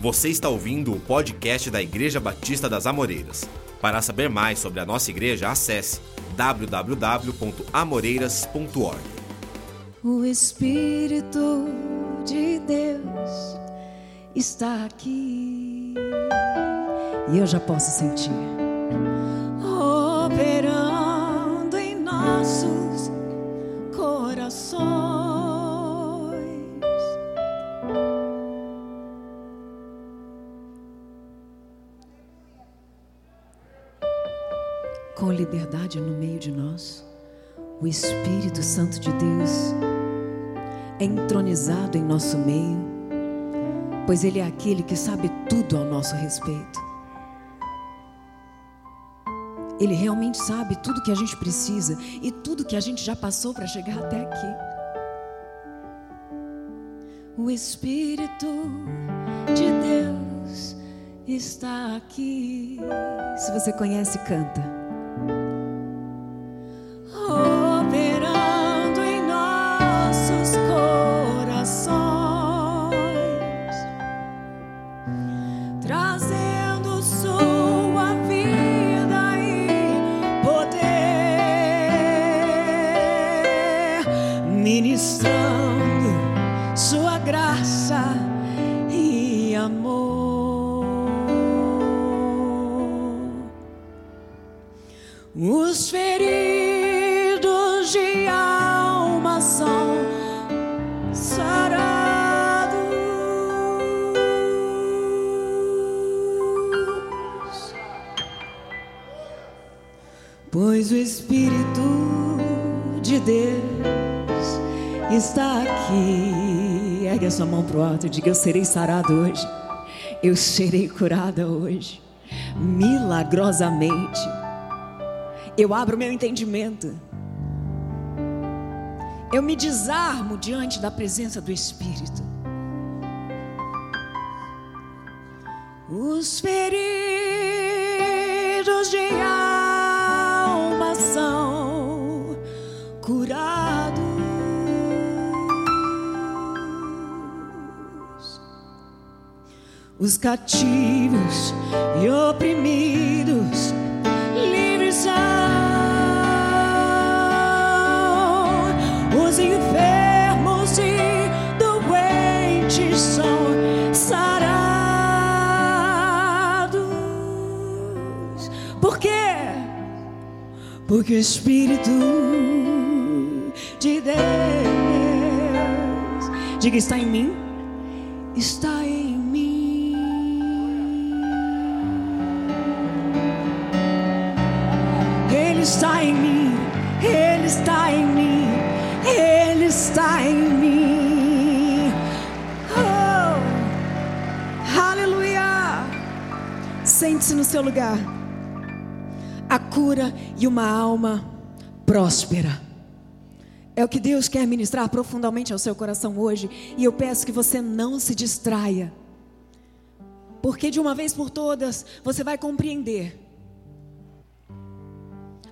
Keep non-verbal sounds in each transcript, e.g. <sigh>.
Você está ouvindo o podcast da Igreja Batista das Amoreiras. Para saber mais sobre a nossa igreja, acesse www.amoreiras.org. O Espírito de Deus está aqui e eu já posso sentir operando em nossos liberdade no meio de nós, o Espírito Santo de Deus é entronizado em nosso meio, pois Ele é aquele que sabe tudo ao nosso respeito. Ele realmente sabe tudo que a gente precisa e tudo que a gente já passou para chegar até aqui. O Espírito de Deus está aqui. Se você conhece, canta. Os feridos de alma são sarados, pois o Espírito de Deus está aqui. Ergue a sua mão pro alto e diga: Eu serei sarado hoje, eu serei curada hoje, milagrosamente. Eu abro meu entendimento. Eu me desarmo diante da presença do Espírito. Os feridos de alma são curados. Os cativos e oprimidos Porque o Espírito de Deus, diga, está em mim, está em mim. Ele está em mim, Ele está em mim, Ele está em mim. Oh, aleluia! Sente-se no seu lugar. A cura e uma alma próspera. É o que Deus quer ministrar profundamente ao seu coração hoje. E eu peço que você não se distraia. Porque de uma vez por todas você vai compreender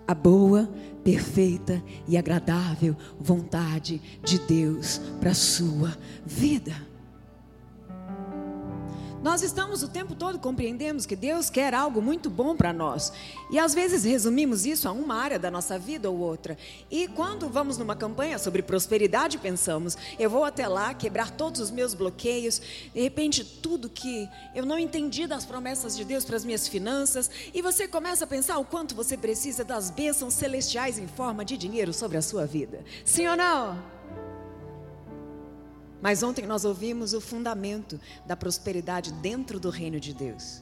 a boa, perfeita e agradável vontade de Deus para a sua vida. Nós estamos o tempo todo compreendemos que Deus quer algo muito bom para nós. E às vezes resumimos isso a uma área da nossa vida ou outra. E quando vamos numa campanha sobre prosperidade, pensamos, eu vou até lá quebrar todos os meus bloqueios, de repente tudo que eu não entendi das promessas de Deus para as minhas finanças, e você começa a pensar o quanto você precisa das bênçãos celestiais em forma de dinheiro sobre a sua vida. Sim ou não? Mas ontem nós ouvimos o fundamento da prosperidade dentro do reino de Deus.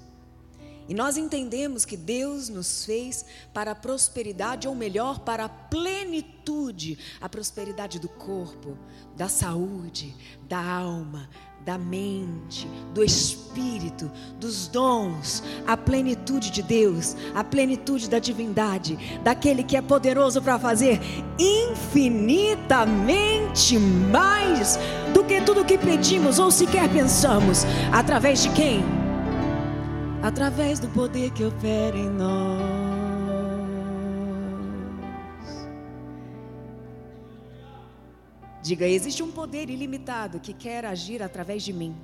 E nós entendemos que Deus nos fez para a prosperidade, ou melhor, para a plenitude a prosperidade do corpo, da saúde, da alma, da mente, do espírito, dos dons, a plenitude de Deus, a plenitude da divindade, daquele que é poderoso para fazer infinitamente mais do que tudo que pedimos ou sequer pensamos, através de quem? Através do poder que opera em nós. Diga: existe um poder ilimitado que quer agir através de mim.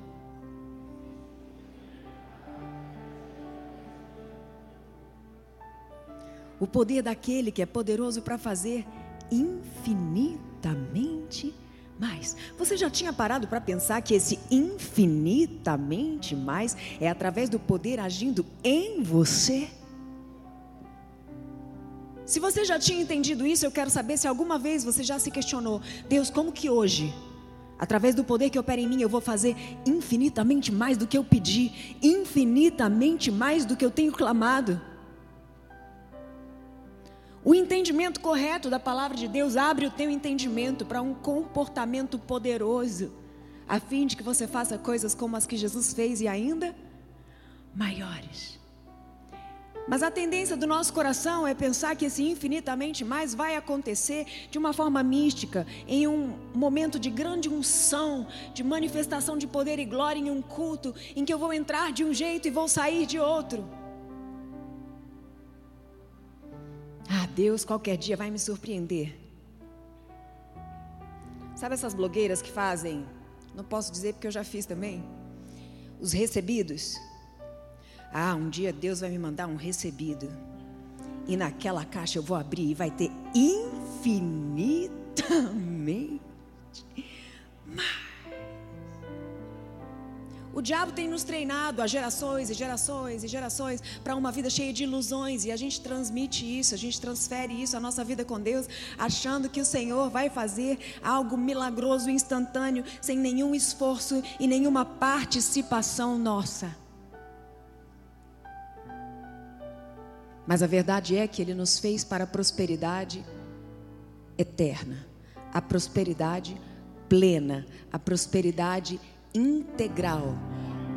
O poder daquele que é poderoso para fazer infinitamente mais. Você já tinha parado para pensar que esse infinitamente mais é através do poder agindo em você? Se você já tinha entendido isso, eu quero saber se alguma vez você já se questionou: Deus, como que hoje, através do poder que opera em mim, eu vou fazer infinitamente mais do que eu pedi, infinitamente mais do que eu tenho clamado? O entendimento correto da palavra de Deus abre o teu entendimento para um comportamento poderoso, a fim de que você faça coisas como as que Jesus fez e ainda maiores. Mas a tendência do nosso coração é pensar que esse infinitamente mais vai acontecer de uma forma mística, em um momento de grande unção, de manifestação de poder e glória em um culto, em que eu vou entrar de um jeito e vou sair de outro. Ah, Deus qualquer dia vai me surpreender. Sabe essas blogueiras que fazem? Não posso dizer porque eu já fiz também. Os recebidos. Ah, um dia Deus vai me mandar um recebido. E naquela caixa eu vou abrir e vai ter infinitamente mais. O diabo tem nos treinado há gerações e gerações e gerações para uma vida cheia de ilusões e a gente transmite isso, a gente transfere isso à nossa vida com Deus, achando que o Senhor vai fazer algo milagroso, instantâneo, sem nenhum esforço e nenhuma participação nossa. Mas a verdade é que Ele nos fez para a prosperidade eterna, a prosperidade plena, a prosperidade integral.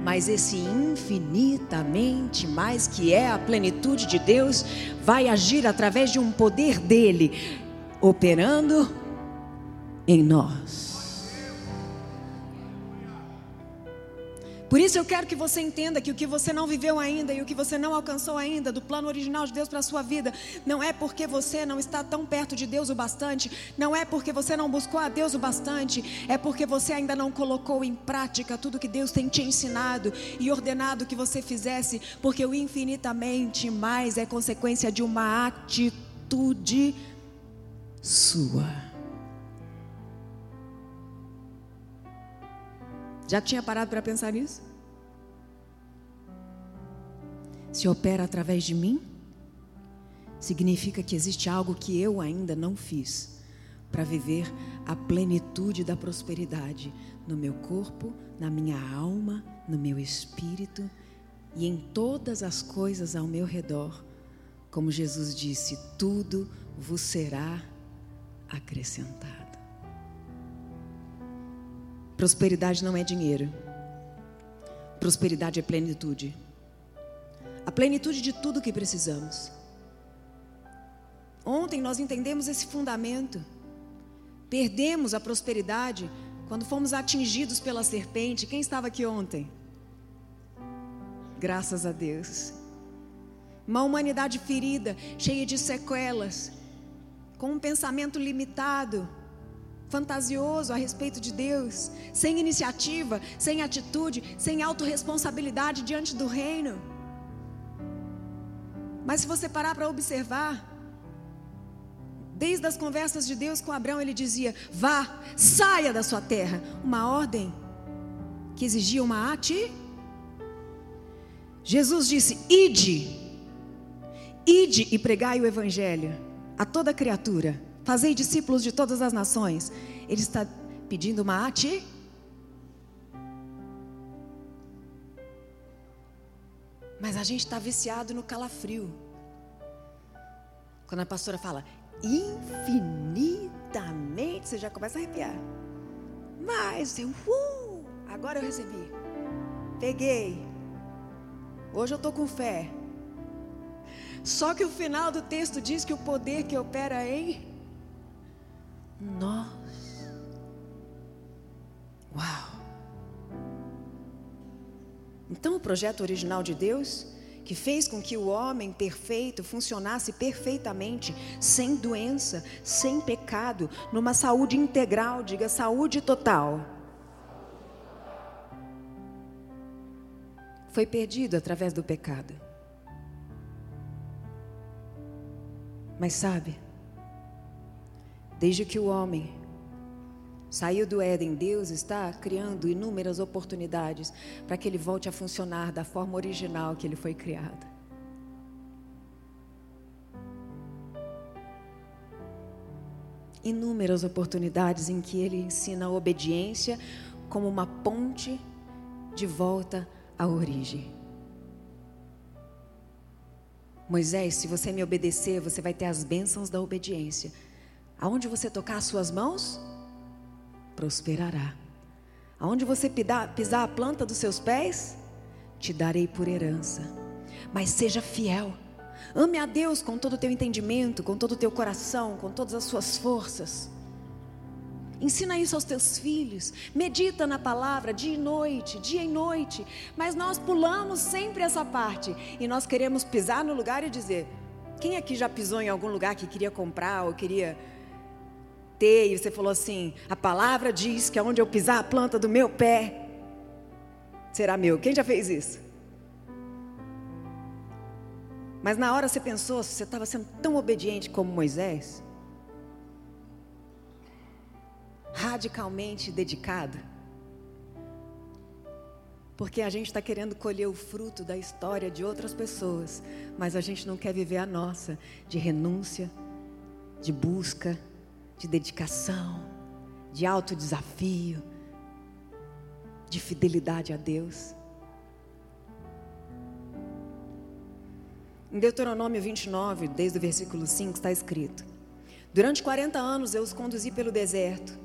Mas esse infinitamente mais que é a plenitude de Deus, vai agir através de um poder dele, operando em nós. Por isso eu quero que você entenda que o que você não viveu ainda e o que você não alcançou ainda do plano original de Deus para a sua vida, não é porque você não está tão perto de Deus o bastante, não é porque você não buscou a Deus o bastante, é porque você ainda não colocou em prática tudo que Deus tem te ensinado e ordenado que você fizesse, porque o infinitamente mais é consequência de uma atitude sua. Já tinha parado para pensar nisso? Se opera através de mim, significa que existe algo que eu ainda não fiz para viver a plenitude da prosperidade no meu corpo, na minha alma, no meu espírito e em todas as coisas ao meu redor. Como Jesus disse: tudo vos será acrescentado. Prosperidade não é dinheiro. Prosperidade é plenitude. A plenitude de tudo que precisamos. Ontem nós entendemos esse fundamento. Perdemos a prosperidade quando fomos atingidos pela serpente. Quem estava aqui ontem? Graças a Deus. Uma humanidade ferida, cheia de sequelas, com um pensamento limitado fantasioso a respeito de Deus, sem iniciativa, sem atitude, sem autorresponsabilidade diante do reino. Mas se você parar para observar, desde as conversas de Deus com Abraão, ele dizia: vá, saia da sua terra. Uma ordem que exigia uma ati. Jesus disse: ide, ide e pregai o evangelho a toda criatura. Fazei discípulos de todas as nações. Ele está pedindo uma ati. Mas a gente está viciado no calafrio. Quando a pastora fala infinitamente, você já começa a arrepiar. Mas eu, uh, agora eu recebi. Peguei. Hoje eu estou com fé. Só que o final do texto diz que o poder que opera em nós. Uau! Então, o projeto original de Deus, que fez com que o homem perfeito funcionasse perfeitamente, sem doença, sem pecado, numa saúde integral, diga saúde total, foi perdido através do pecado. Mas sabe, desde que o homem saiu do Éden, Deus está criando inúmeras oportunidades para que ele volte a funcionar da forma original que ele foi criado. Inúmeras oportunidades em que ele ensina a obediência como uma ponte de volta à origem. Moisés, se você me obedecer, você vai ter as bênçãos da obediência. Aonde você tocar as suas mãos, prosperará. Aonde você pisar a planta dos seus pés, te darei por herança. Mas seja fiel. Ame a Deus com todo o teu entendimento, com todo o teu coração, com todas as suas forças. Ensina isso aos teus filhos. Medita na palavra dia e noite, dia e noite. Mas nós pulamos sempre essa parte e nós queremos pisar no lugar e dizer: quem aqui já pisou em algum lugar que queria comprar ou queria e você falou assim: a palavra diz que aonde eu pisar a planta do meu pé será meu. Quem já fez isso? Mas na hora você pensou, você estava sendo tão obediente como Moisés? radicalmente dedicado. Porque a gente está querendo colher o fruto da história de outras pessoas, mas a gente não quer viver a nossa, de renúncia, de busca, de dedicação, de alto desafio, de fidelidade a Deus. Em Deuteronômio 29, desde o versículo 5, está escrito: Durante 40 anos eu os conduzi pelo deserto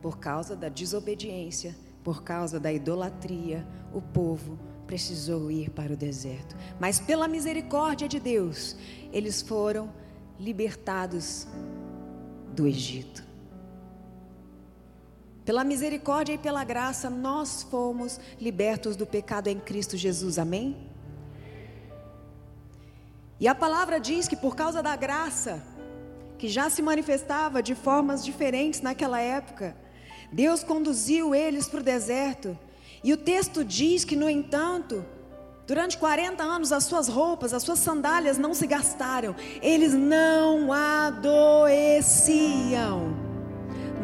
por causa da desobediência, por causa da idolatria, o povo precisou ir para o deserto. Mas pela misericórdia de Deus, eles foram libertados do Egito. Pela misericórdia e pela graça, nós fomos libertos do pecado em Cristo Jesus. Amém? E a palavra diz que por causa da graça, que já se manifestava de formas diferentes naquela época, Deus conduziu eles para o deserto. E o texto diz que, no entanto, durante 40 anos as suas roupas, as suas sandálias não se gastaram. Eles não adoeciam.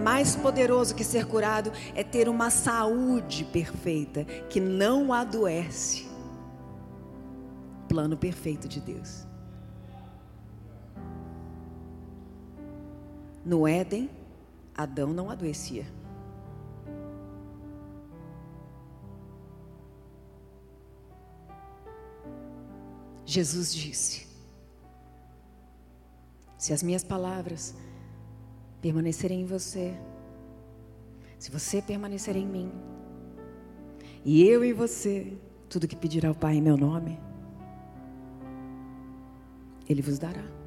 Mais poderoso que ser curado é ter uma saúde perfeita, que não adoece. Plano perfeito de Deus. No Éden, Adão não adoecia. Jesus disse: Se as minhas palavras permanecerem em você, se você permanecer em mim, e eu em você, tudo que pedirá o Pai em meu nome, Ele vos dará.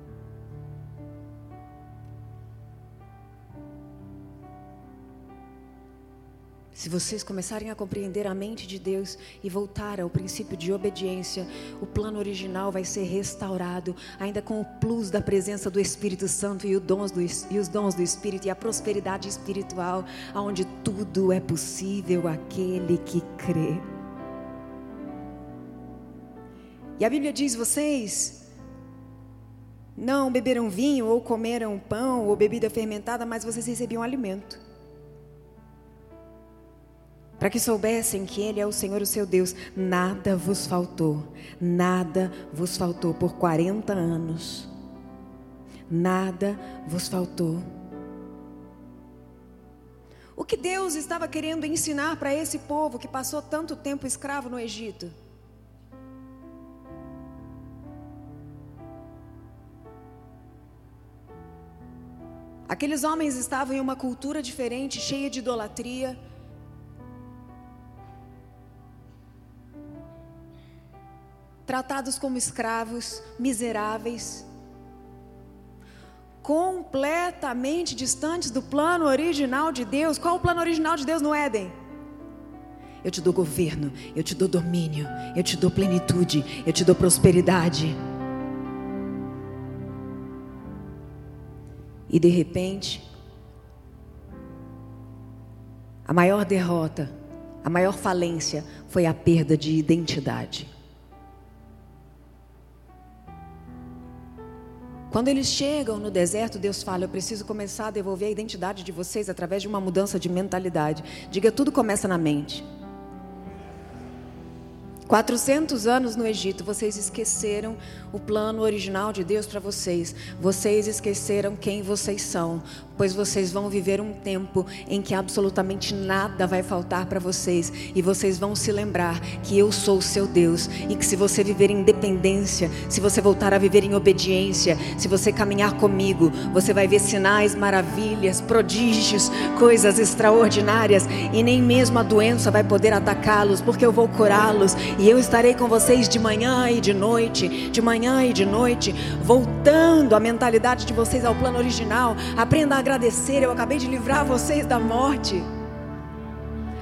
Se vocês começarem a compreender a mente de Deus e voltar ao princípio de obediência, o plano original vai ser restaurado, ainda com o plus da presença do Espírito Santo e, dons do, e os dons do Espírito e a prosperidade espiritual, onde tudo é possível aquele que crê. E a Bíblia diz: vocês não beberam vinho, ou comeram pão, ou bebida fermentada, mas vocês recebiam alimento para que soubessem que Ele é o Senhor, o seu Deus. Nada vos faltou, nada vos faltou por 40 anos. Nada vos faltou. O que Deus estava querendo ensinar para esse povo que passou tanto tempo escravo no Egito? Aqueles homens estavam em uma cultura diferente, cheia de idolatria tratados como escravos, miseráveis, completamente distantes do plano original de Deus. Qual o plano original de Deus no Éden? Eu te dou governo, eu te dou domínio, eu te dou plenitude, eu te dou prosperidade. E de repente, a maior derrota, a maior falência foi a perda de identidade. Quando eles chegam no deserto, Deus fala: Eu preciso começar a devolver a identidade de vocês através de uma mudança de mentalidade. Diga, tudo começa na mente. 400 anos no Egito, vocês esqueceram o plano original de Deus para vocês. Vocês esqueceram quem vocês são, pois vocês vão viver um tempo em que absolutamente nada vai faltar para vocês e vocês vão se lembrar que eu sou o seu Deus e que se você viver em dependência, se você voltar a viver em obediência, se você caminhar comigo, você vai ver sinais, maravilhas, prodígios, coisas extraordinárias e nem mesmo a doença vai poder atacá-los, porque eu vou curá-los e eu estarei com vocês de manhã e de noite, de manhã e de noite, voltando a mentalidade de vocês ao plano original. Aprenda a agradecer, eu acabei de livrar vocês da morte.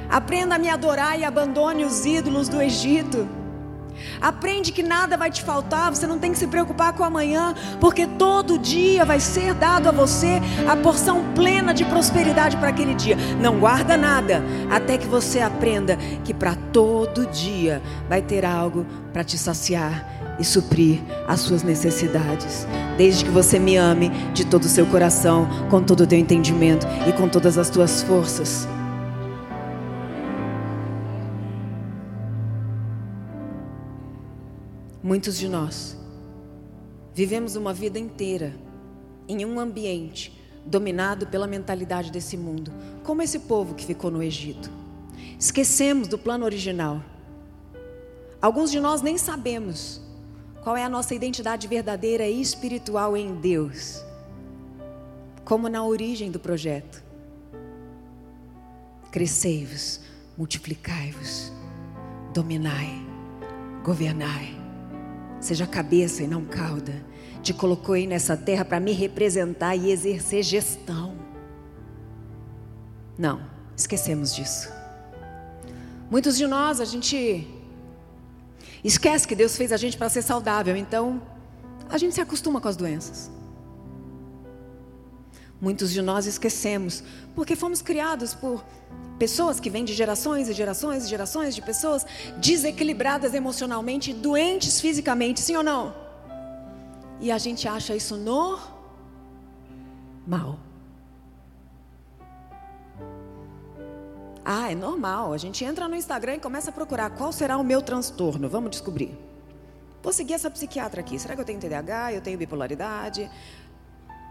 Aprenda a me adorar e abandone os ídolos do Egito. Aprende que nada vai te faltar, você não tem que se preocupar com amanhã, porque todo dia vai ser dado a você a porção plena de prosperidade para aquele dia. Não guarda nada, até que você aprenda que para todo dia vai ter algo para te saciar e suprir as suas necessidades. Desde que você me ame de todo o seu coração, com todo o teu entendimento e com todas as tuas forças. Muitos de nós vivemos uma vida inteira em um ambiente dominado pela mentalidade desse mundo, como esse povo que ficou no Egito. Esquecemos do plano original. Alguns de nós nem sabemos qual é a nossa identidade verdadeira e espiritual em Deus, como na origem do projeto. Crescei-vos, multiplicai-vos, dominai, governai. Seja cabeça e não cauda. Te colocou aí nessa terra para me representar e exercer gestão. Não, esquecemos disso. Muitos de nós, a gente esquece que Deus fez a gente para ser saudável, então a gente se acostuma com as doenças. Muitos de nós esquecemos, porque fomos criados por Pessoas que vêm de gerações e gerações e gerações de pessoas desequilibradas emocionalmente, doentes fisicamente, sim ou não? E a gente acha isso normal. Ah, é normal. A gente entra no Instagram e começa a procurar qual será o meu transtorno. Vamos descobrir. Vou seguir essa psiquiatra aqui. Será que eu tenho TDAH? Eu tenho bipolaridade?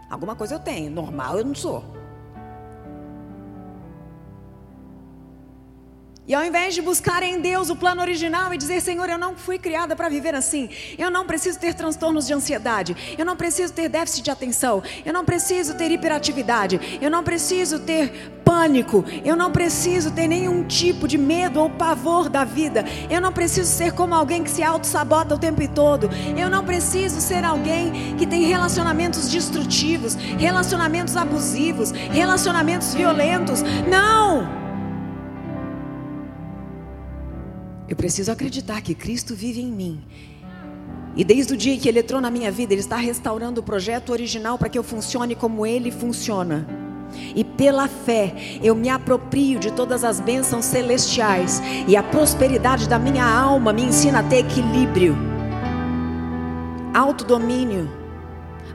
Alguma coisa eu tenho. Normal eu não sou. E ao invés de buscar em Deus o plano original e dizer, Senhor, eu não fui criada para viver assim, eu não preciso ter transtornos de ansiedade, eu não preciso ter déficit de atenção, eu não preciso ter hiperatividade, eu não preciso ter pânico, eu não preciso ter nenhum tipo de medo ou pavor da vida, eu não preciso ser como alguém que se auto-sabota o tempo todo, eu não preciso ser alguém que tem relacionamentos destrutivos, relacionamentos abusivos, relacionamentos violentos. Não! Eu preciso acreditar que Cristo vive em mim. E desde o dia que Ele entrou na minha vida, Ele está restaurando o projeto original para que eu funcione como Ele funciona. E pela fé, eu me aproprio de todas as bênçãos celestiais. E a prosperidade da minha alma me ensina a ter equilíbrio, autodomínio,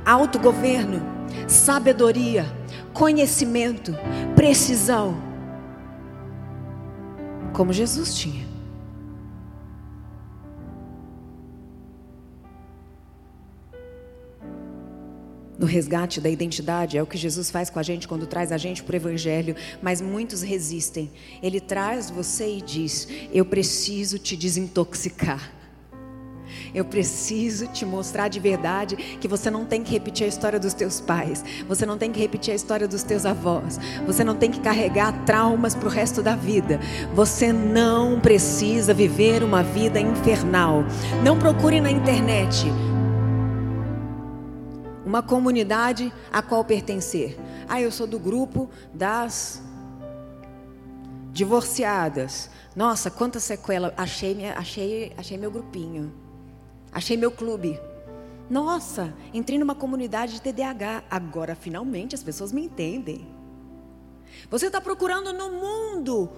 autogoverno, sabedoria, conhecimento, precisão. Como Jesus tinha. No resgate da identidade, é o que Jesus faz com a gente quando traz a gente para o Evangelho, mas muitos resistem. Ele traz você e diz: Eu preciso te desintoxicar. Eu preciso te mostrar de verdade que você não tem que repetir a história dos teus pais, você não tem que repetir a história dos teus avós, você não tem que carregar traumas para o resto da vida. Você não precisa viver uma vida infernal. Não procure na internet uma comunidade a qual pertencer. Ah, eu sou do grupo das divorciadas. Nossa, quanta sequela. Achei, achei, achei meu grupinho. Achei meu clube. Nossa, entrei numa comunidade de TDAH. Agora, finalmente, as pessoas me entendem. Você está procurando no mundo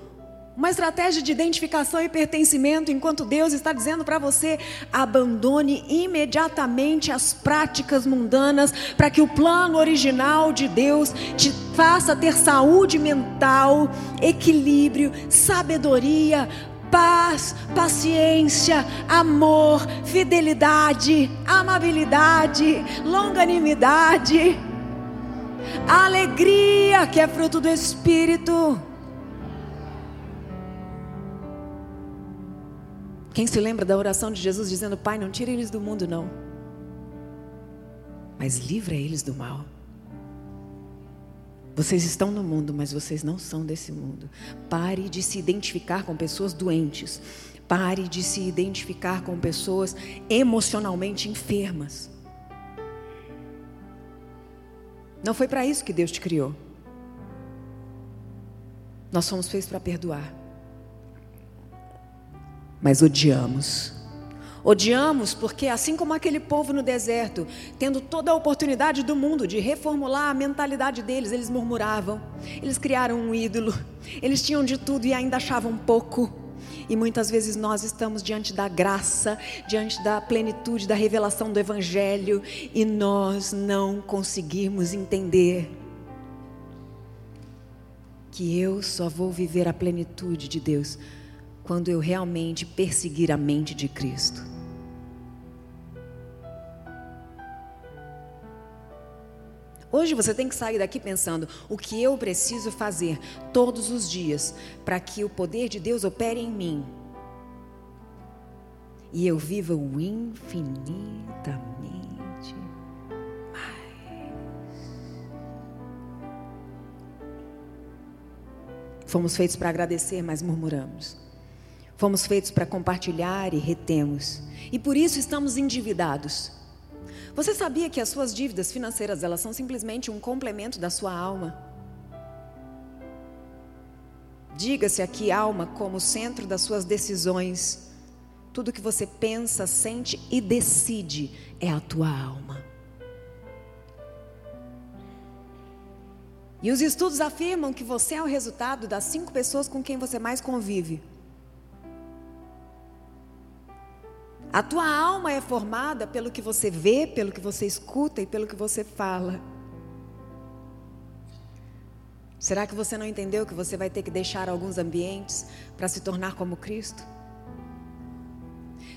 Uma estratégia de identificação e pertencimento, enquanto Deus está dizendo para você: abandone imediatamente as práticas mundanas, para que o plano original de Deus te faça ter saúde mental, equilíbrio, sabedoria, paz, paciência, amor, fidelidade, amabilidade, longanimidade, alegria, que é fruto do Espírito. Quem se lembra da oração de Jesus dizendo: Pai, não tire eles do mundo, não, mas livra eles do mal. Vocês estão no mundo, mas vocês não são desse mundo. Pare de se identificar com pessoas doentes. Pare de se identificar com pessoas emocionalmente enfermas. Não foi para isso que Deus te criou. Nós somos feitos para perdoar. Mas odiamos. Odiamos porque, assim como aquele povo no deserto, tendo toda a oportunidade do mundo de reformular a mentalidade deles, eles murmuravam, eles criaram um ídolo, eles tinham de tudo e ainda achavam pouco. E muitas vezes nós estamos diante da graça, diante da plenitude, da revelação do Evangelho, e nós não conseguimos entender que eu só vou viver a plenitude de Deus quando eu realmente perseguir a mente de Cristo. Hoje você tem que sair daqui pensando o que eu preciso fazer todos os dias para que o poder de Deus opere em mim e eu viva o infinitamente mais. Fomos feitos para agradecer, mas murmuramos. Fomos feitos para compartilhar e retemos. E por isso estamos endividados. Você sabia que as suas dívidas financeiras, elas são simplesmente um complemento da sua alma? Diga-se aqui alma como centro das suas decisões. Tudo que você pensa, sente e decide é a tua alma. E os estudos afirmam que você é o resultado das cinco pessoas com quem você mais convive. A tua alma é formada pelo que você vê, pelo que você escuta e pelo que você fala. Será que você não entendeu que você vai ter que deixar alguns ambientes para se tornar como Cristo?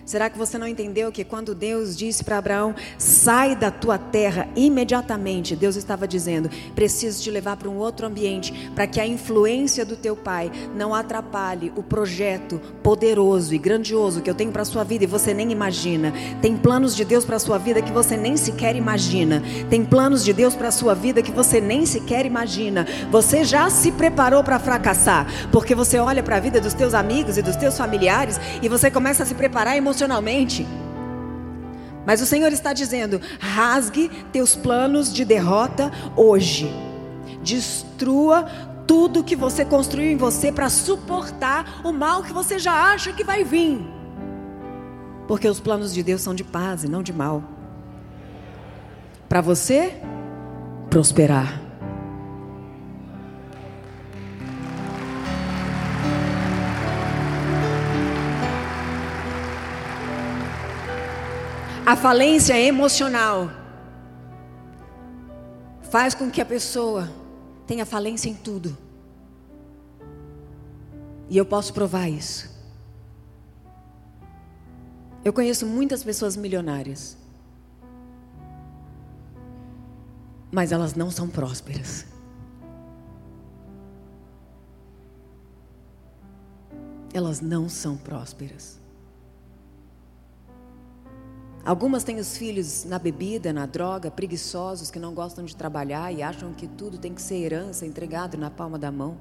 Será que você não entendeu que quando Deus disse para Abraão, sai da tua terra imediatamente, Deus estava dizendo, preciso te levar para um outro ambiente, para que a influência do teu pai não atrapalhe o projeto poderoso e grandioso que eu tenho para a sua vida e você nem imagina. Tem planos de Deus para a sua vida que você nem sequer imagina. Tem planos de Deus para a sua vida que você nem sequer imagina. Você já se preparou para fracassar, porque você olha para a vida dos teus amigos e dos teus familiares e você começa a se preparar emocionalmente emocionalmente. Mas o Senhor está dizendo: rasgue teus planos de derrota hoje. Destrua tudo que você construiu em você para suportar o mal que você já acha que vai vir. Porque os planos de Deus são de paz e não de mal. Para você prosperar. A falência emocional faz com que a pessoa tenha falência em tudo. E eu posso provar isso. Eu conheço muitas pessoas milionárias, mas elas não são prósperas. Elas não são prósperas. Algumas têm os filhos na bebida, na droga, preguiçosos que não gostam de trabalhar e acham que tudo tem que ser herança entregado na palma da mão.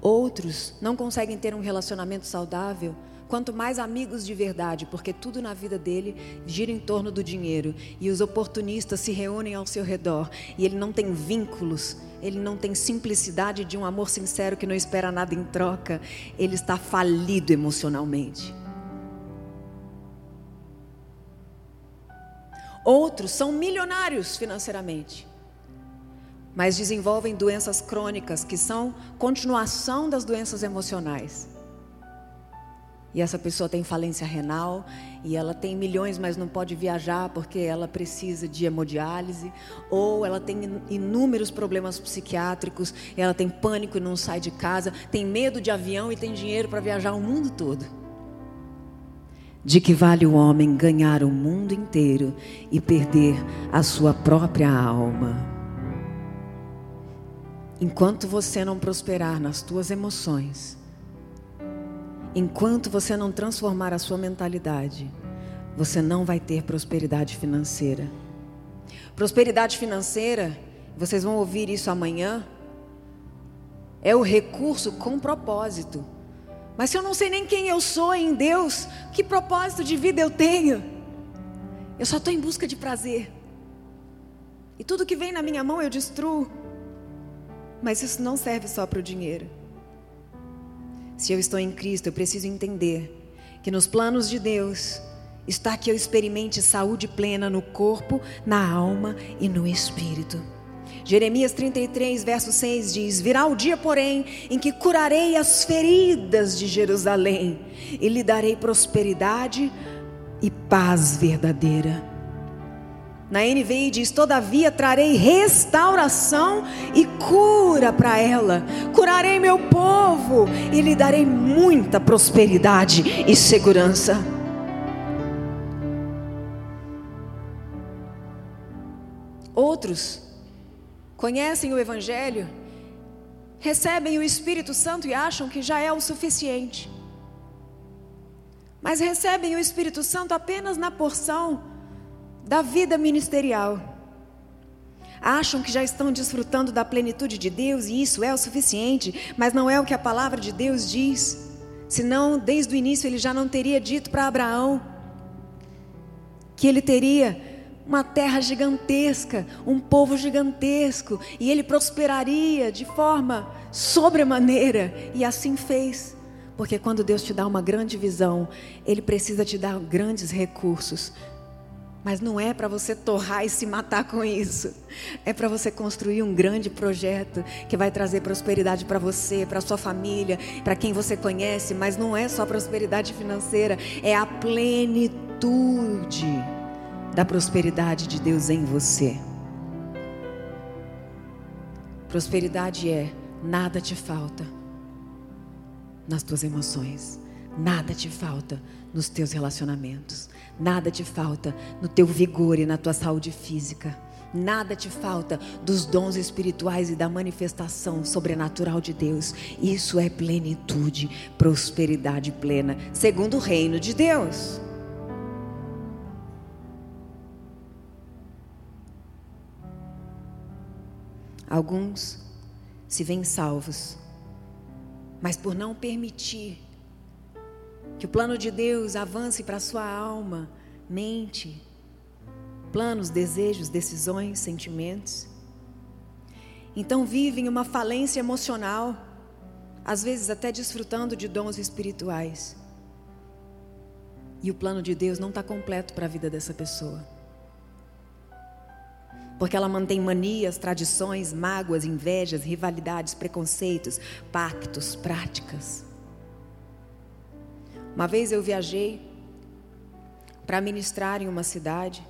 Outros não conseguem ter um relacionamento saudável, quanto mais amigos de verdade, porque tudo na vida dele gira em torno do dinheiro e os oportunistas se reúnem ao seu redor e ele não tem vínculos, ele não tem simplicidade de um amor sincero que não espera nada em troca, ele está falido emocionalmente. Outros são milionários financeiramente, mas desenvolvem doenças crônicas que são continuação das doenças emocionais. E essa pessoa tem falência renal e ela tem milhões, mas não pode viajar porque ela precisa de hemodiálise, ou ela tem inúmeros problemas psiquiátricos, ela tem pânico e não sai de casa, tem medo de avião e tem dinheiro para viajar o mundo todo. De que vale o homem ganhar o mundo inteiro e perder a sua própria alma? Enquanto você não prosperar nas tuas emoções, Enquanto você não transformar a sua mentalidade, você não vai ter prosperidade financeira. Prosperidade financeira, vocês vão ouvir isso amanhã, é o recurso com propósito. Mas se eu não sei nem quem eu sou em Deus, que propósito de vida eu tenho? Eu só estou em busca de prazer. E tudo que vem na minha mão eu destruo. Mas isso não serve só para o dinheiro. Se eu estou em Cristo, eu preciso entender que nos planos de Deus está que eu experimente saúde plena no corpo, na alma e no espírito. Jeremias 33, verso 6 diz: Virá o dia, porém, em que curarei as feridas de Jerusalém e lhe darei prosperidade e paz verdadeira. Na NVI diz: Todavia trarei restauração e cura para ela. Curarei meu povo e lhe darei muita prosperidade e segurança. Outros conhecem o Evangelho, recebem o Espírito Santo e acham que já é o suficiente. Mas recebem o Espírito Santo apenas na porção da vida ministerial. Acham que já estão desfrutando da plenitude de Deus e isso é o suficiente, mas não é o que a palavra de Deus diz. Senão, desde o início, ele já não teria dito para Abraão que ele teria uma terra gigantesca, um povo gigantesco, e ele prosperaria de forma sobremaneira, e assim fez. Porque quando Deus te dá uma grande visão, Ele precisa te dar grandes recursos mas não é para você torrar e se matar com isso. É para você construir um grande projeto que vai trazer prosperidade para você, para sua família, para quem você conhece, mas não é só prosperidade financeira, é a plenitude da prosperidade de Deus em você. Prosperidade é nada te falta nas tuas emoções, nada te falta nos teus relacionamentos. Nada te falta no teu vigor e na tua saúde física. Nada te falta dos dons espirituais e da manifestação sobrenatural de Deus. Isso é plenitude, prosperidade plena, segundo o reino de Deus. Alguns se veem salvos, mas por não permitir que o plano de Deus avance para sua alma, mente, planos, desejos, decisões, sentimentos. Então vivem uma falência emocional, às vezes até desfrutando de dons espirituais. E o plano de Deus não está completo para a vida dessa pessoa. Porque ela mantém manias, tradições, mágoas, invejas, rivalidades, preconceitos, pactos, práticas. Uma vez eu viajei para ministrar em uma cidade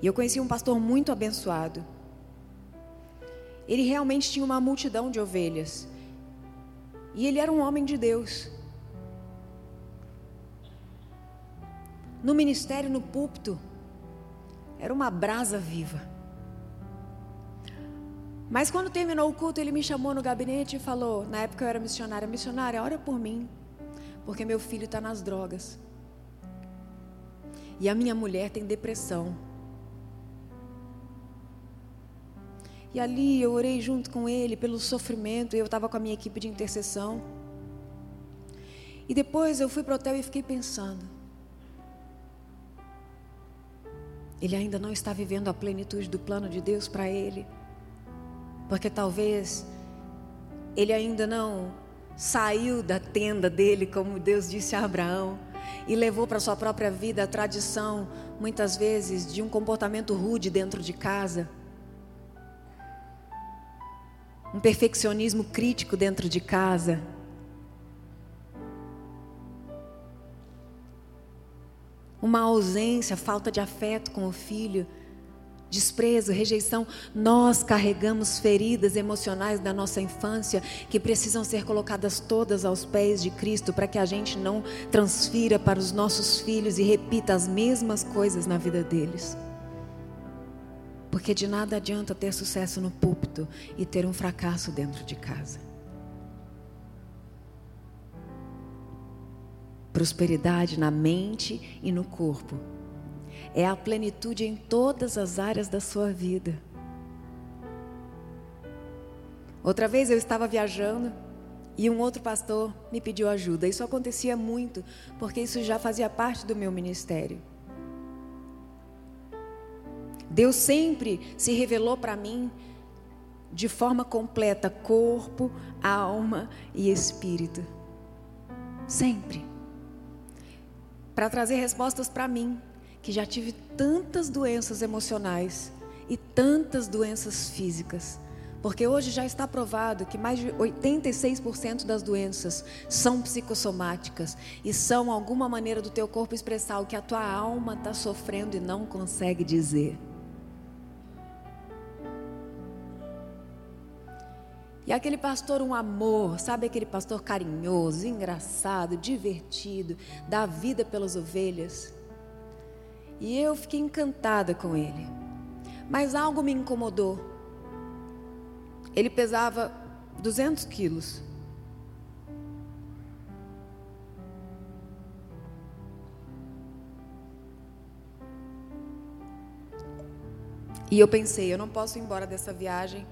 e eu conheci um pastor muito abençoado. Ele realmente tinha uma multidão de ovelhas e ele era um homem de Deus. No ministério, no púlpito, era uma brasa viva. Mas quando terminou o culto, ele me chamou no gabinete e falou: na época eu era missionária, missionária, ora por mim porque meu filho está nas drogas. E a minha mulher tem depressão. E ali eu orei junto com ele pelo sofrimento, eu estava com a minha equipe de intercessão. E depois eu fui para o hotel e fiquei pensando. Ele ainda não está vivendo a plenitude do plano de Deus para ele. Porque talvez ele ainda não saiu da tenda dele, como Deus disse a Abraão, e levou para sua própria vida a tradição, muitas vezes, de um comportamento rude dentro de casa. um perfeccionismo crítico dentro de casa. Uma ausência, falta de afeto com o filho desprezo, rejeição, nós carregamos feridas emocionais da nossa infância que precisam ser colocadas todas aos pés de Cristo para que a gente não transfira para os nossos filhos e repita as mesmas coisas na vida deles. Porque de nada adianta ter sucesso no púlpito e ter um fracasso dentro de casa. Prosperidade na mente e no corpo é a plenitude em todas as áreas da sua vida. Outra vez eu estava viajando e um outro pastor me pediu ajuda. Isso acontecia muito, porque isso já fazia parte do meu ministério. Deus sempre se revelou para mim de forma completa corpo, alma e espírito. Sempre. Para trazer respostas para mim que já tive tantas doenças emocionais e tantas doenças físicas. Porque hoje já está provado que mais de 86% das doenças são psicossomáticas e são alguma maneira do teu corpo expressar o que a tua alma está sofrendo e não consegue dizer. E aquele pastor, um amor, sabe aquele pastor carinhoso, engraçado, divertido, dá vida pelas ovelhas. E eu fiquei encantada com ele. Mas algo me incomodou. Ele pesava 200 quilos. E eu pensei, eu não posso ir embora dessa viagem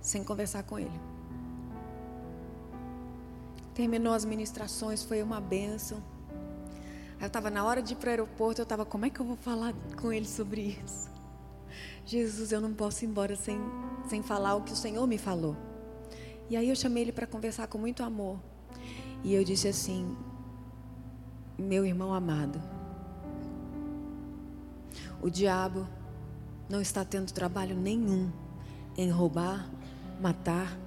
sem conversar com ele. Terminou as ministrações, foi uma bênção. Eu estava na hora de ir para o aeroporto, eu estava, como é que eu vou falar com ele sobre isso? Jesus, eu não posso ir embora sem, sem falar o que o Senhor me falou. E aí eu chamei ele para conversar com muito amor. E eu disse assim: Meu irmão amado, o diabo não está tendo trabalho nenhum em roubar, matar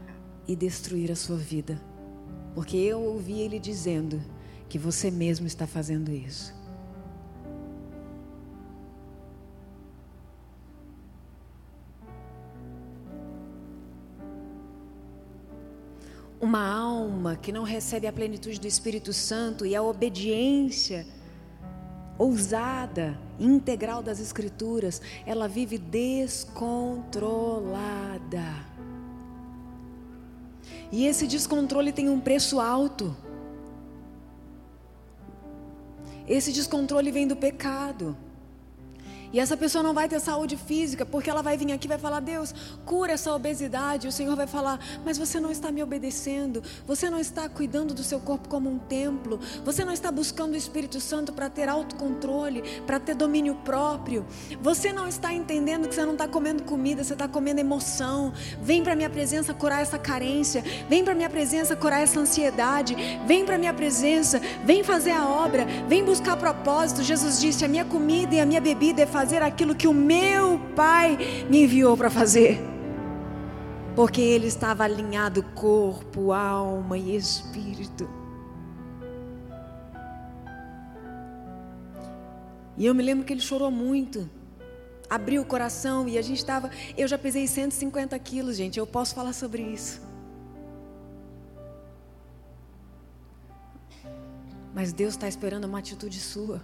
e destruir a sua vida. Porque eu ouvi ele dizendo que você mesmo está fazendo isso. Uma alma que não recebe a plenitude do Espírito Santo e a obediência ousada, integral das Escrituras, ela vive descontrolada. E esse descontrole tem um preço alto. Esse descontrole vem do pecado. E essa pessoa não vai ter saúde física, porque ela vai vir aqui e vai falar: Deus, cura essa obesidade. E o Senhor vai falar: Mas você não está me obedecendo, você não está cuidando do seu corpo como um templo, você não está buscando o Espírito Santo para ter autocontrole, para ter domínio próprio, você não está entendendo que você não está comendo comida, você está comendo emoção. Vem para minha presença curar essa carência, vem para minha presença curar essa ansiedade, vem para minha presença, vem fazer a obra, vem buscar propósito. Jesus disse: A minha comida e a minha bebida é fazer aquilo que o meu Pai me enviou para fazer. Porque ele estava alinhado corpo, alma e espírito. E eu me lembro que ele chorou muito. Abriu o coração e a gente estava. Eu já pesei 150 quilos, gente. Eu posso falar sobre isso. Mas Deus está esperando uma atitude sua.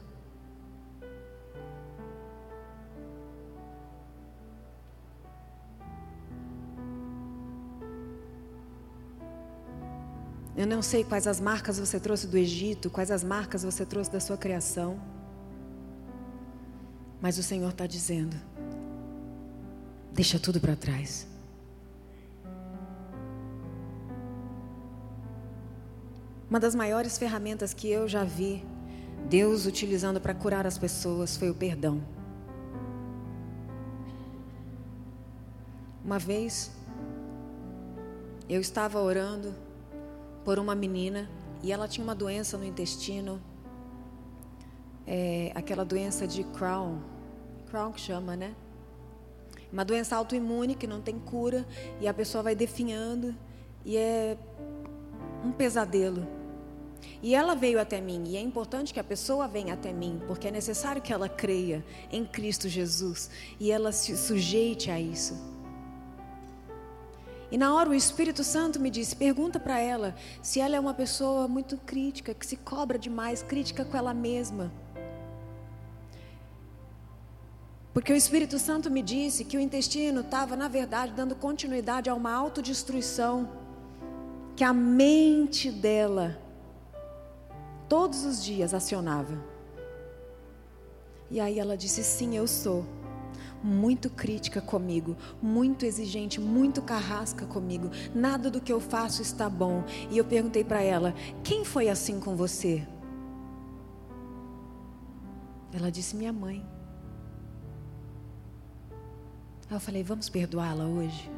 Eu não sei quais as marcas você trouxe do Egito, quais as marcas você trouxe da sua criação. Mas o Senhor está dizendo: deixa tudo para trás. Uma das maiores ferramentas que eu já vi Deus utilizando para curar as pessoas foi o perdão. Uma vez, eu estava orando por uma menina e ela tinha uma doença no intestino, é, aquela doença de Crohn, Crohn que chama, né? Uma doença autoimune que não tem cura e a pessoa vai definhando e é um pesadelo. E ela veio até mim, e é importante que a pessoa venha até mim, porque é necessário que ela creia em Cristo Jesus e ela se sujeite a isso. E na hora o Espírito Santo me disse: pergunta para ela se ela é uma pessoa muito crítica, que se cobra demais, crítica com ela mesma. Porque o Espírito Santo me disse que o intestino estava, na verdade, dando continuidade a uma autodestruição, que a mente dela, todos os dias, acionava. E aí ela disse: Sim, eu sou. Muito crítica comigo, muito exigente, muito carrasca comigo. Nada do que eu faço está bom. E eu perguntei para ela: Quem foi assim com você? Ela disse: Minha mãe. Aí eu falei: Vamos perdoá-la hoje?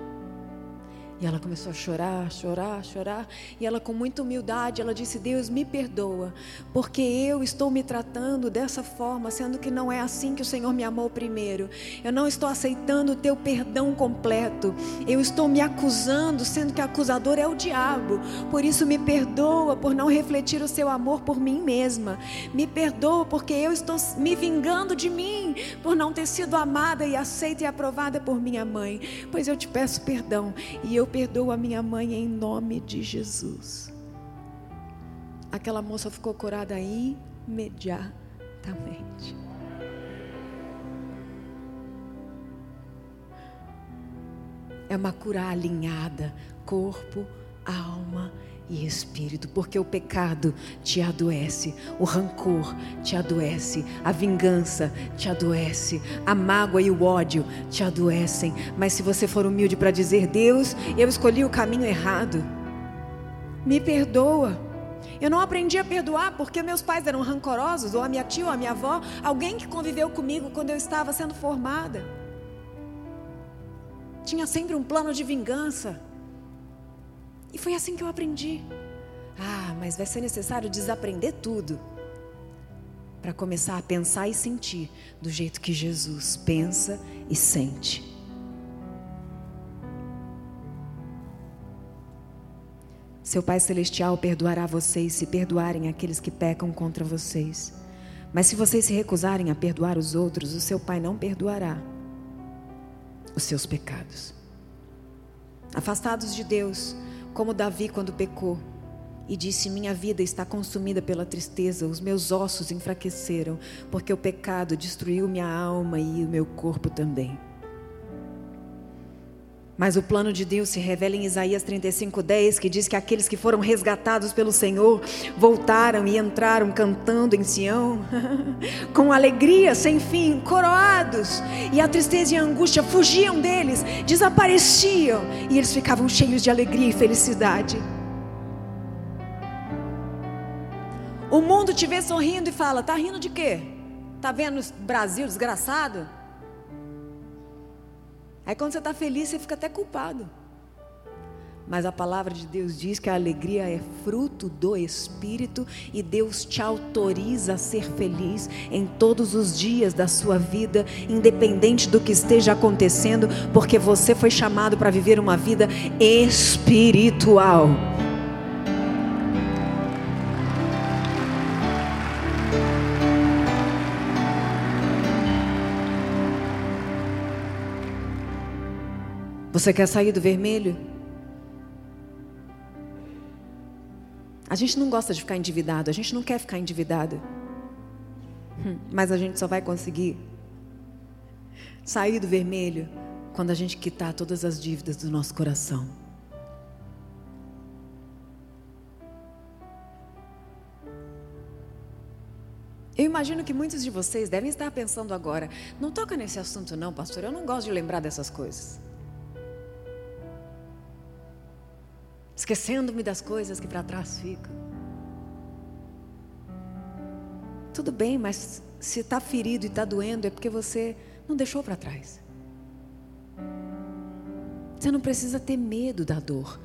E ela começou a chorar, chorar, chorar. E ela, com muita humildade, ela disse: Deus, me perdoa, porque eu estou me tratando dessa forma, sendo que não é assim que o Senhor me amou primeiro. Eu não estou aceitando o teu perdão completo. Eu estou me acusando, sendo que acusador é o diabo. Por isso, me perdoa por não refletir o seu amor por mim mesma. Me perdoa porque eu estou me vingando de mim, por não ter sido amada e aceita e aprovada por minha mãe. Pois eu te peço perdão. E eu perdoo a minha mãe em nome de Jesus. Aquela moça ficou curada imediatamente. É uma cura alinhada, corpo, alma e espírito, porque o pecado te adoece, o rancor te adoece, a vingança te adoece, a mágoa e o ódio te adoecem. Mas se você for humilde para dizer, Deus, eu escolhi o caminho errado, me perdoa. Eu não aprendi a perdoar porque meus pais eram rancorosos, ou a minha tia, ou a minha avó, alguém que conviveu comigo quando eu estava sendo formada. Tinha sempre um plano de vingança. E foi assim que eu aprendi. Ah, mas vai ser necessário desaprender tudo para começar a pensar e sentir do jeito que Jesus pensa e sente. Seu Pai Celestial perdoará vocês se perdoarem aqueles que pecam contra vocês. Mas se vocês se recusarem a perdoar os outros, o seu Pai não perdoará os seus pecados. Afastados de Deus, como Davi quando pecou e disse: Minha vida está consumida pela tristeza, os meus ossos enfraqueceram, porque o pecado destruiu minha alma e o meu corpo também. Mas o plano de Deus se revela em Isaías 35:10, que diz que aqueles que foram resgatados pelo Senhor voltaram e entraram cantando em Sião, <laughs> com alegria sem fim, coroados, e a tristeza e a angústia fugiam deles, desapareciam, e eles ficavam cheios de alegria e felicidade. O mundo te vê sorrindo e fala: "Tá rindo de quê? Tá vendo o Brasil desgraçado?" Aí quando você está feliz, você fica até culpado. Mas a palavra de Deus diz que a alegria é fruto do Espírito e Deus te autoriza a ser feliz em todos os dias da sua vida, independente do que esteja acontecendo, porque você foi chamado para viver uma vida espiritual. Você quer sair do vermelho? A gente não gosta de ficar endividado, a gente não quer ficar endividado. Hum, mas a gente só vai conseguir sair do vermelho quando a gente quitar todas as dívidas do nosso coração. Eu imagino que muitos de vocês devem estar pensando agora: não toca nesse assunto, não, pastor. Eu não gosto de lembrar dessas coisas. Esquecendo-me das coisas que para trás ficam. Tudo bem, mas se está ferido e está doendo é porque você não deixou para trás. Você não precisa ter medo da dor,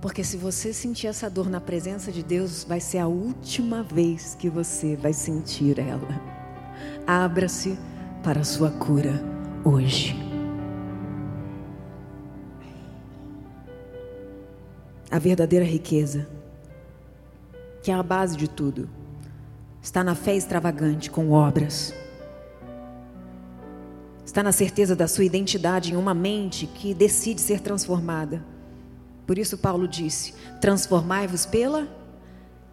porque se você sentir essa dor na presença de Deus, vai ser a última vez que você vai sentir ela. Abra-se para a sua cura hoje. A verdadeira riqueza, que é a base de tudo, está na fé extravagante com obras. Está na certeza da sua identidade em uma mente que decide ser transformada. Por isso, Paulo disse: transformai-vos pela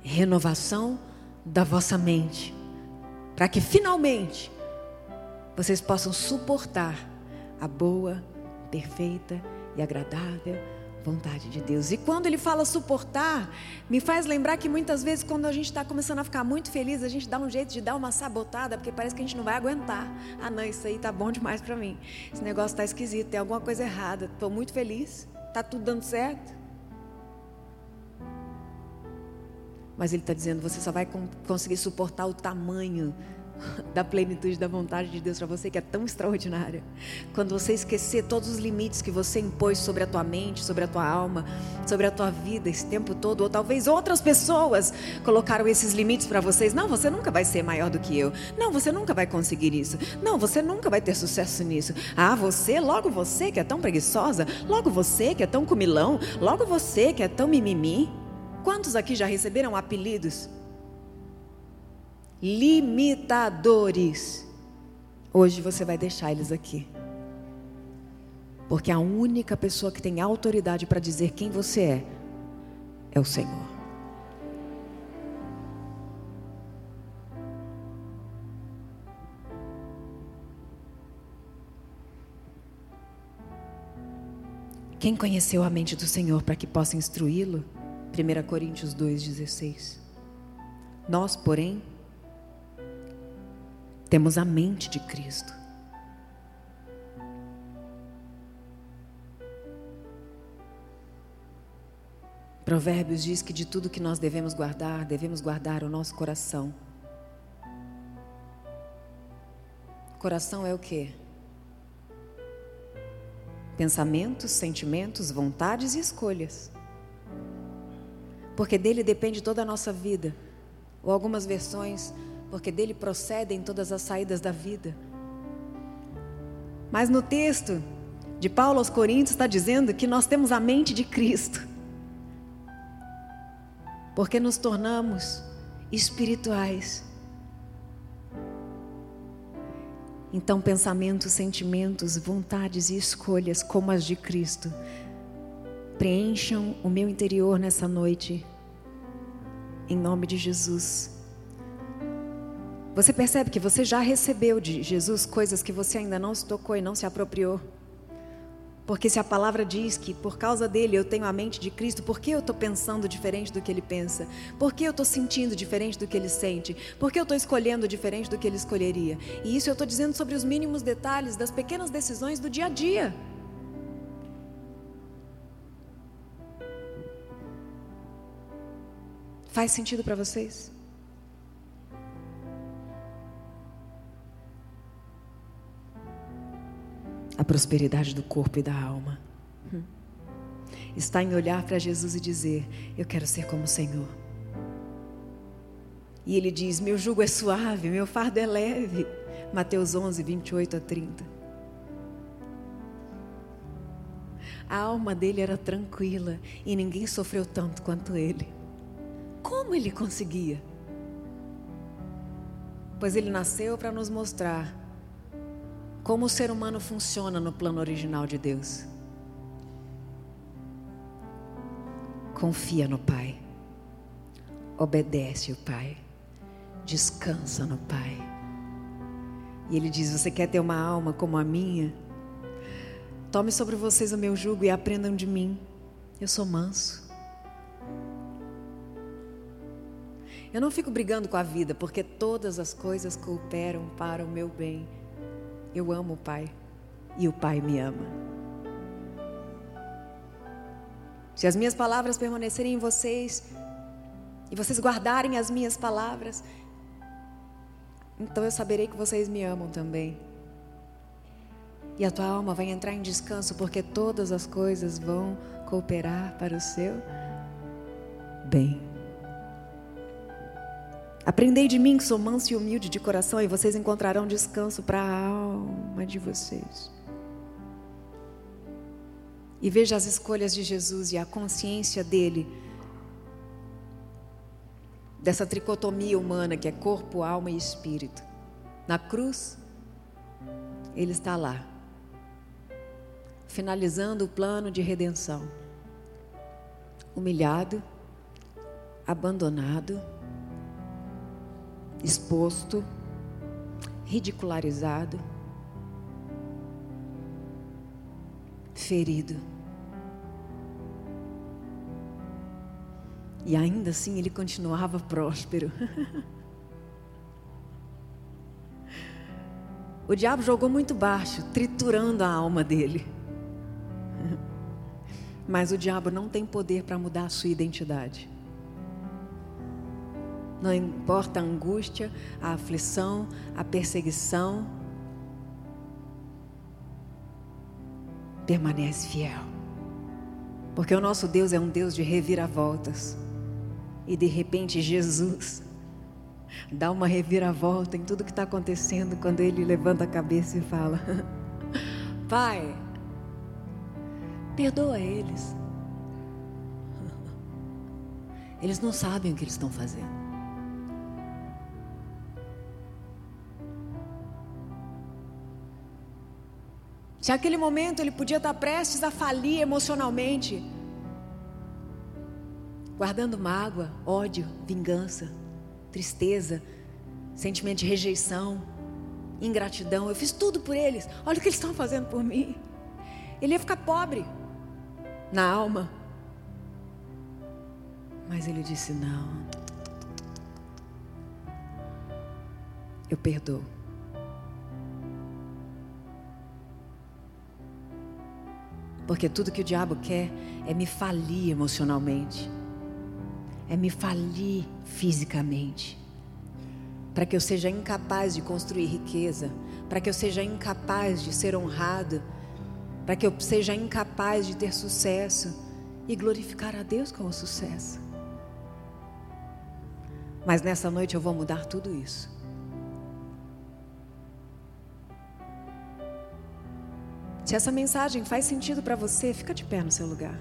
renovação da vossa mente, para que finalmente vocês possam suportar a boa, perfeita e agradável vontade de Deus. E quando ele fala suportar, me faz lembrar que muitas vezes, quando a gente está começando a ficar muito feliz, a gente dá um jeito de dar uma sabotada, porque parece que a gente não vai aguentar. Ah, não, isso aí tá bom demais para mim. Esse negócio está esquisito, tem alguma coisa errada. Estou muito feliz, tá tudo dando certo. Mas ele está dizendo: você só vai conseguir suportar o tamanho <laughs> da plenitude da vontade de Deus para você, que é tão extraordinária. Quando você esquecer todos os limites que você impôs sobre a tua mente, sobre a tua alma, sobre a tua vida esse tempo todo, ou talvez outras pessoas colocaram esses limites para vocês. Não, você nunca vai ser maior do que eu. Não, você nunca vai conseguir isso. Não, você nunca vai ter sucesso nisso. Ah, você, logo você que é tão preguiçosa, logo você que é tão comilão, logo você que é tão mimimi. Quantos aqui já receberam apelidos? Limitadores. Hoje você vai deixar eles aqui. Porque a única pessoa que tem autoridade para dizer quem você é é o Senhor. Quem conheceu a mente do Senhor para que possa instruí-lo? 1 Coríntios 2,16. Nós, porém, temos a mente de Cristo. Provérbios diz que de tudo que nós devemos guardar, devemos guardar o nosso coração. Coração é o que? Pensamentos, sentimentos, vontades e escolhas. Porque dele depende toda a nossa vida. Ou algumas versões porque dele procedem todas as saídas da vida. Mas no texto de Paulo aos Coríntios está dizendo que nós temos a mente de Cristo, porque nos tornamos espirituais. Então, pensamentos, sentimentos, vontades e escolhas como as de Cristo preencham o meu interior nessa noite, em nome de Jesus. Você percebe que você já recebeu de Jesus coisas que você ainda não se tocou e não se apropriou. Porque se a palavra diz que por causa dele eu tenho a mente de Cristo, por que eu estou pensando diferente do que ele pensa? Por que eu estou sentindo diferente do que ele sente? Por que eu estou escolhendo diferente do que ele escolheria? E isso eu estou dizendo sobre os mínimos detalhes das pequenas decisões do dia a dia. Faz sentido para vocês? A prosperidade do corpo e da alma. Hum. Está em olhar para Jesus e dizer: Eu quero ser como o Senhor. E ele diz: Meu jugo é suave, meu fardo é leve. Mateus 11, 28 a 30. A alma dele era tranquila e ninguém sofreu tanto quanto ele. Como ele conseguia? Pois ele nasceu para nos mostrar como o ser humano funciona no plano original de Deus. Confia no Pai, obedece o Pai, descansa no Pai. E Ele diz: Você quer ter uma alma como a minha? Tome sobre vocês o meu jugo e aprendam de mim. Eu sou manso. Eu não fico brigando com a vida, porque todas as coisas cooperam para o meu bem eu amo o Pai e o Pai me ama. Se as minhas palavras permanecerem em vocês e vocês guardarem as minhas palavras, então eu saberei que vocês me amam também. E a tua alma vai entrar em descanso, porque todas as coisas vão cooperar para o seu bem. Aprendei de mim que sou manso e humilde de coração, e vocês encontrarão descanso para a alma de vocês. E veja as escolhas de Jesus e a consciência dele dessa tricotomia humana que é corpo, alma e espírito. Na cruz, ele está lá, finalizando o plano de redenção. Humilhado, abandonado, exposto, ridicularizado, ferido. E ainda assim ele continuava <laughs> próspero. o diabo jogou muito baixo, triturando a alma dele. <laughs> Mas o diabo não tem poder para mudar a sua identidade. Não importa a angústia, a aflição, a perseguição, permanece fiel. Porque o nosso Deus é um Deus de reviravoltas. E de repente Jesus dá uma reviravolta em tudo que está acontecendo quando ele levanta a cabeça e fala: <laughs> Pai, perdoa eles. <laughs> Eles não sabem o que eles estão fazendo. Se momento ele podia estar prestes a falir emocionalmente, guardando mágoa, ódio, vingança, tristeza, sentimento de rejeição, ingratidão. Eu fiz tudo por eles. Olha o que eles estão fazendo por mim. Ele ia ficar pobre na alma. Mas ele disse: Não. Eu perdoo. Porque tudo que o diabo quer é me falir emocionalmente é me falir fisicamente, para que eu seja incapaz de construir riqueza, para que eu seja incapaz de ser honrado, para que eu seja incapaz de ter sucesso e glorificar a Deus com o sucesso. Mas nessa noite eu vou mudar tudo isso. Se essa mensagem faz sentido para você, fica de pé no seu lugar.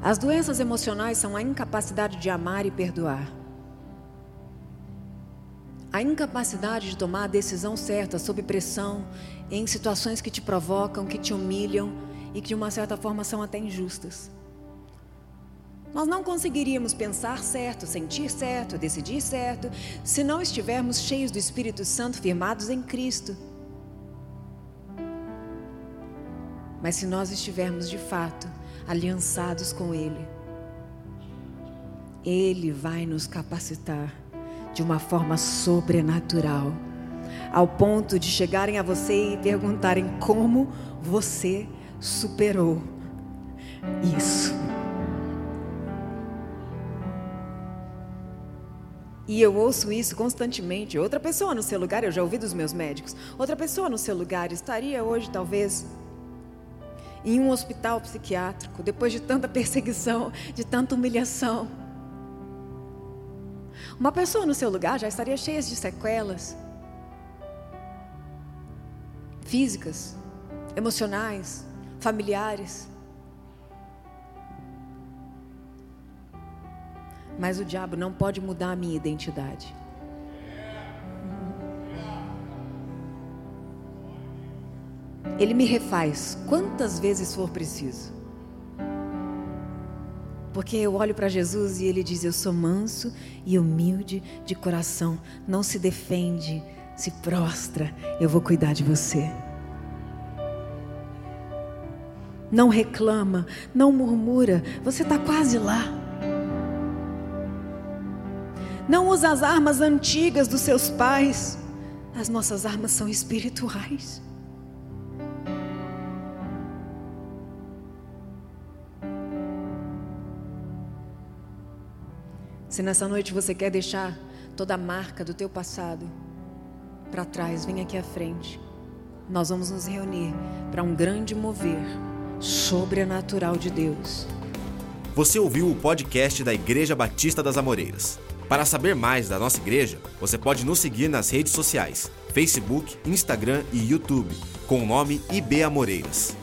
As doenças emocionais são a incapacidade de amar e perdoar. A incapacidade de tomar a decisão certa sob pressão, em situações que te provocam, que te humilham e que de uma certa forma são até injustas. Nós não conseguiríamos pensar certo, sentir certo, decidir certo, se não estivermos cheios do Espírito Santo, firmados em Cristo. Mas se nós estivermos de fato aliançados com Ele, Ele vai nos capacitar de uma forma sobrenatural, ao ponto de chegarem a você e perguntarem como você superou isso. E eu ouço isso constantemente. Outra pessoa no seu lugar, eu já ouvi dos meus médicos, outra pessoa no seu lugar estaria hoje, talvez, em um hospital psiquiátrico, depois de tanta perseguição, de tanta humilhação. Uma pessoa no seu lugar já estaria cheia de sequelas físicas, emocionais, familiares. Mas o diabo não pode mudar a minha identidade. Ele me refaz quantas vezes for preciso. Porque eu olho para Jesus e ele diz: Eu sou manso e humilde de coração. Não se defende, se prostra. Eu vou cuidar de você. Não reclama, não murmura. Você está quase lá. Não usa as armas antigas dos seus pais. As nossas armas são espirituais. Se nessa noite você quer deixar toda a marca do teu passado para trás, vem aqui à frente. Nós vamos nos reunir para um grande mover sobrenatural de Deus. Você ouviu o podcast da Igreja Batista das Amoreiras. Para saber mais da nossa igreja, você pode nos seguir nas redes sociais: Facebook, Instagram e YouTube, com o nome IB Amoreiras.